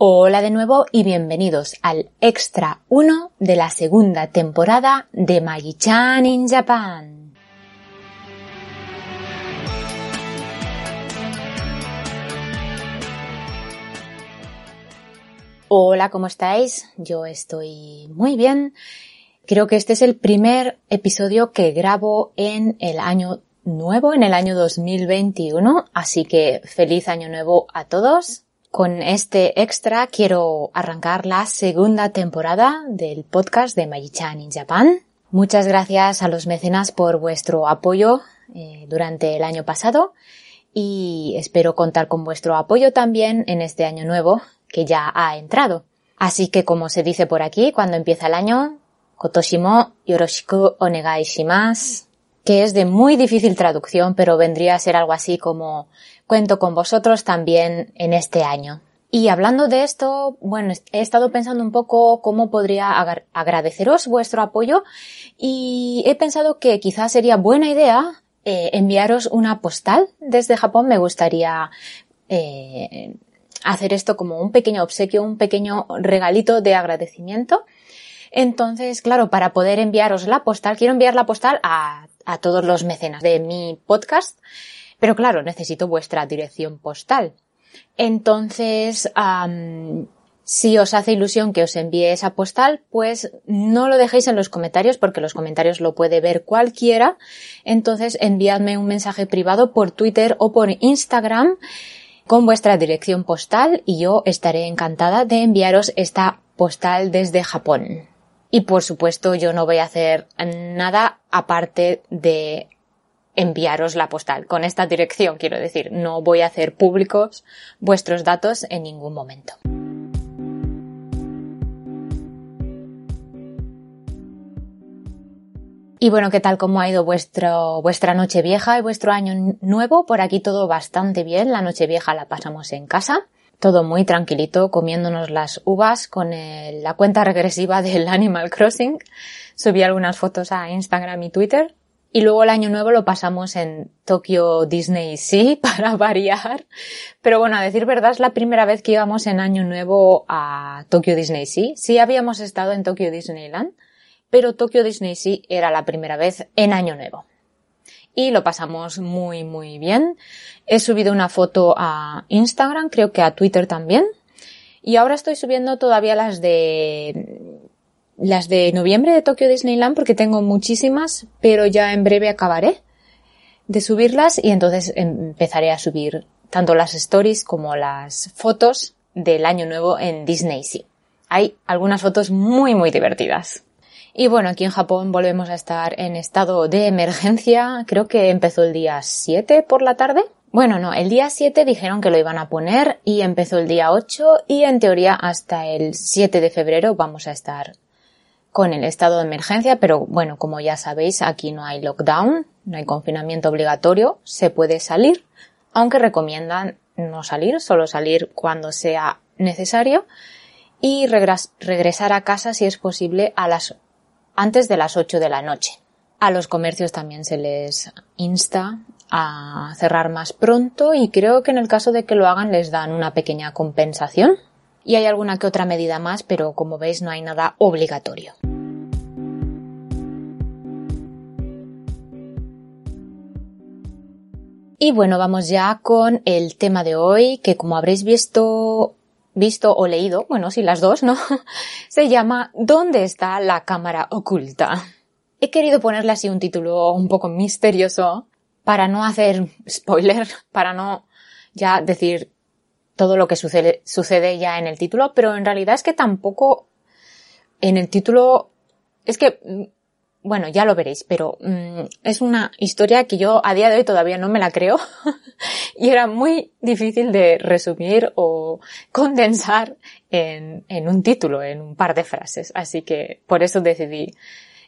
Hola de nuevo y bienvenidos al Extra 1 de la segunda temporada de Magi-chan in Japan. Hola, ¿cómo estáis? Yo estoy muy bien. Creo que este es el primer episodio que grabo en el año nuevo, en el año 2021, así que feliz año nuevo a todos. Con este extra quiero arrancar la segunda temporada del podcast de Magichan in Japan. Muchas gracias a los mecenas por vuestro apoyo eh, durante el año pasado y espero contar con vuestro apoyo también en este año nuevo que ya ha entrado. Así que como se dice por aquí, cuando empieza el año, Kotoshimo yoroshiku onegai shimasu, que es de muy difícil traducción, pero vendría a ser algo así como cuento con vosotros también en este año. Y hablando de esto, bueno, he estado pensando un poco cómo podría agradeceros vuestro apoyo y he pensado que quizás sería buena idea eh, enviaros una postal desde Japón. Me gustaría eh, hacer esto como un pequeño obsequio, un pequeño regalito de agradecimiento. Entonces, claro, para poder enviaros la postal, quiero enviar la postal a, a todos los mecenas de mi podcast, pero claro, necesito vuestra dirección postal. Entonces, si os hace ilusión que os envíe esa postal, pues no lo dejéis en los comentarios porque los comentarios lo puede ver cualquiera. Entonces enviadme un mensaje privado por Twitter o por Instagram con vuestra dirección postal y yo estaré encantada de enviaros esta postal desde Japón. Y por supuesto yo no voy a hacer nada aparte de enviaros la postal con esta dirección, quiero decir, no voy a hacer públicos vuestros datos en ningún momento. Y bueno, ¿qué tal cómo ha ido vuestro, vuestra noche vieja y vuestro año nuevo? Por aquí todo bastante bien. La noche vieja la pasamos en casa. Todo muy tranquilito, comiéndonos las uvas con la cuenta regresiva del Animal Crossing. Subí algunas fotos a Instagram y Twitter. Y luego el año nuevo lo pasamos en Tokyo Disney Sea para variar. Pero bueno, a decir verdad, es la primera vez que íbamos en año nuevo a Tokyo Disney Sea. Sí habíamos estado en Tokyo Disneyland, pero Tokyo Disney Sea era la primera vez en año nuevo. Y lo pasamos muy, muy bien. He subido una foto a Instagram, creo que a Twitter también. Y ahora estoy subiendo todavía las de las de noviembre de Tokyo Disneyland porque tengo muchísimas, pero ya en breve acabaré de subirlas y entonces empezaré a subir tanto las stories como las fotos del año nuevo en Disney. Hay algunas fotos muy muy divertidas. Y bueno, aquí en Japón volvemos a estar en estado de emergencia. Creo que empezó el día 7 por la tarde. Bueno, no, el día 7 dijeron que lo iban a poner y empezó el día 8 y en teoría hasta el 7 de febrero vamos a estar con el estado de emergencia, pero bueno, como ya sabéis, aquí no hay lockdown, no hay confinamiento obligatorio, se puede salir, aunque recomiendan no salir, solo salir cuando sea necesario y regresar a casa si es posible a las antes de las 8 de la noche. A los comercios también se les insta a cerrar más pronto y creo que en el caso de que lo hagan les dan una pequeña compensación. Y hay alguna que otra medida más, pero como veis no hay nada obligatorio. Y bueno, vamos ya con el tema de hoy, que como habréis visto visto o leído, bueno, sí, las dos, ¿no? Se llama ¿Dónde está la cámara oculta? He querido ponerle así un título un poco misterioso para no hacer spoiler, para no ya decir todo lo que sucede, ya en el título, pero en realidad es que tampoco en el título es que bueno, ya lo veréis, pero mm, es una historia que yo a día de hoy todavía no me la creo y era muy difícil de resumir o condensar en, en un título, en un par de frases. Así que por eso decidí,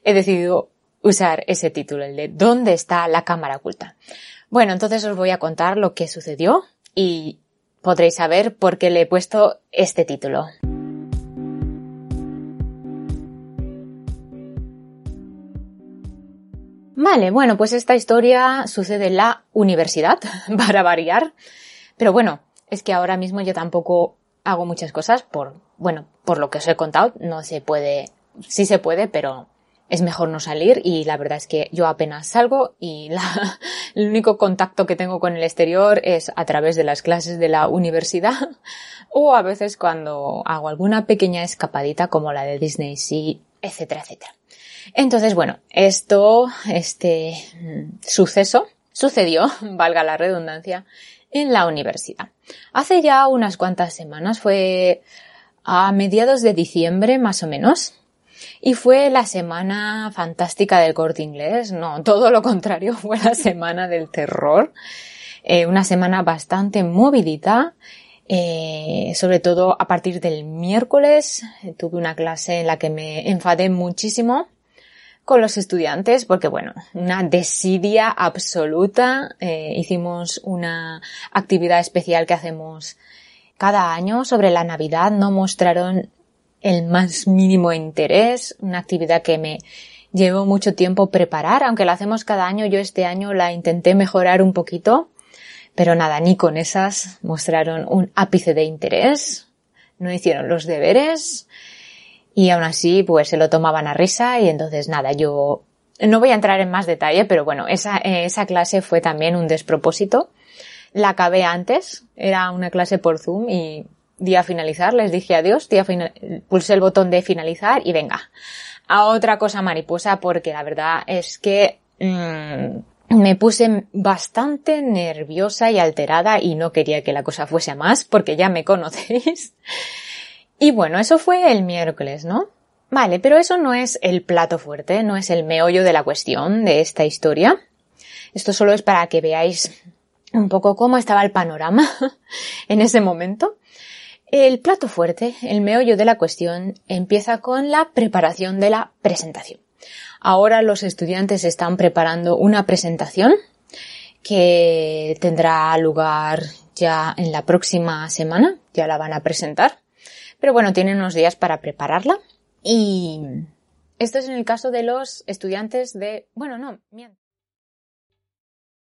he decidido usar ese título, el de ¿Dónde está la cámara oculta? Bueno, entonces os voy a contar lo que sucedió y podréis saber por qué le he puesto este título. Vale, bueno, pues esta historia sucede en la universidad, para variar. Pero bueno, es que ahora mismo yo tampoco hago muchas cosas por, bueno, por lo que os he contado, no se puede, sí se puede, pero es mejor no salir y la verdad es que yo apenas salgo y la, el único contacto que tengo con el exterior es a través de las clases de la universidad o a veces cuando hago alguna pequeña escapadita como la de Disney Sea, etcétera, etcétera. Entonces, bueno, esto, este mm, suceso sucedió, valga la redundancia, en la universidad. Hace ya unas cuantas semanas, fue a mediados de diciembre más o menos, y fue la semana fantástica del corte inglés, no, todo lo contrario, fue la semana del terror, eh, una semana bastante movidita, eh, sobre todo a partir del miércoles tuve una clase en la que me enfadé muchísimo con los estudiantes porque bueno, una desidia absoluta. Eh, hicimos una actividad especial que hacemos cada año sobre la Navidad. No mostraron el más mínimo interés, una actividad que me llevó mucho tiempo preparar, aunque la hacemos cada año, yo este año la intenté mejorar un poquito, pero nada, ni con esas mostraron un ápice de interés, no hicieron los deberes, y aún así pues se lo tomaban a risa y entonces nada, yo no voy a entrar en más detalle, pero bueno, esa, esa clase fue también un despropósito. La acabé antes, era una clase por Zoom y di a finalizar, les dije adiós, di a pulsé el botón de finalizar y venga, a otra cosa mariposa porque la verdad es que mmm, me puse bastante nerviosa y alterada y no quería que la cosa fuese más porque ya me conocéis. Y bueno, eso fue el miércoles, ¿no? Vale, pero eso no es el plato fuerte, no es el meollo de la cuestión de esta historia. Esto solo es para que veáis un poco cómo estaba el panorama en ese momento. El plato fuerte, el meollo de la cuestión, empieza con la preparación de la presentación. Ahora los estudiantes están preparando una presentación que tendrá lugar ya en la próxima semana, ya la van a presentar. Pero bueno, tienen unos días para prepararla. Y esto es en el caso de los estudiantes de... Bueno, no, miento.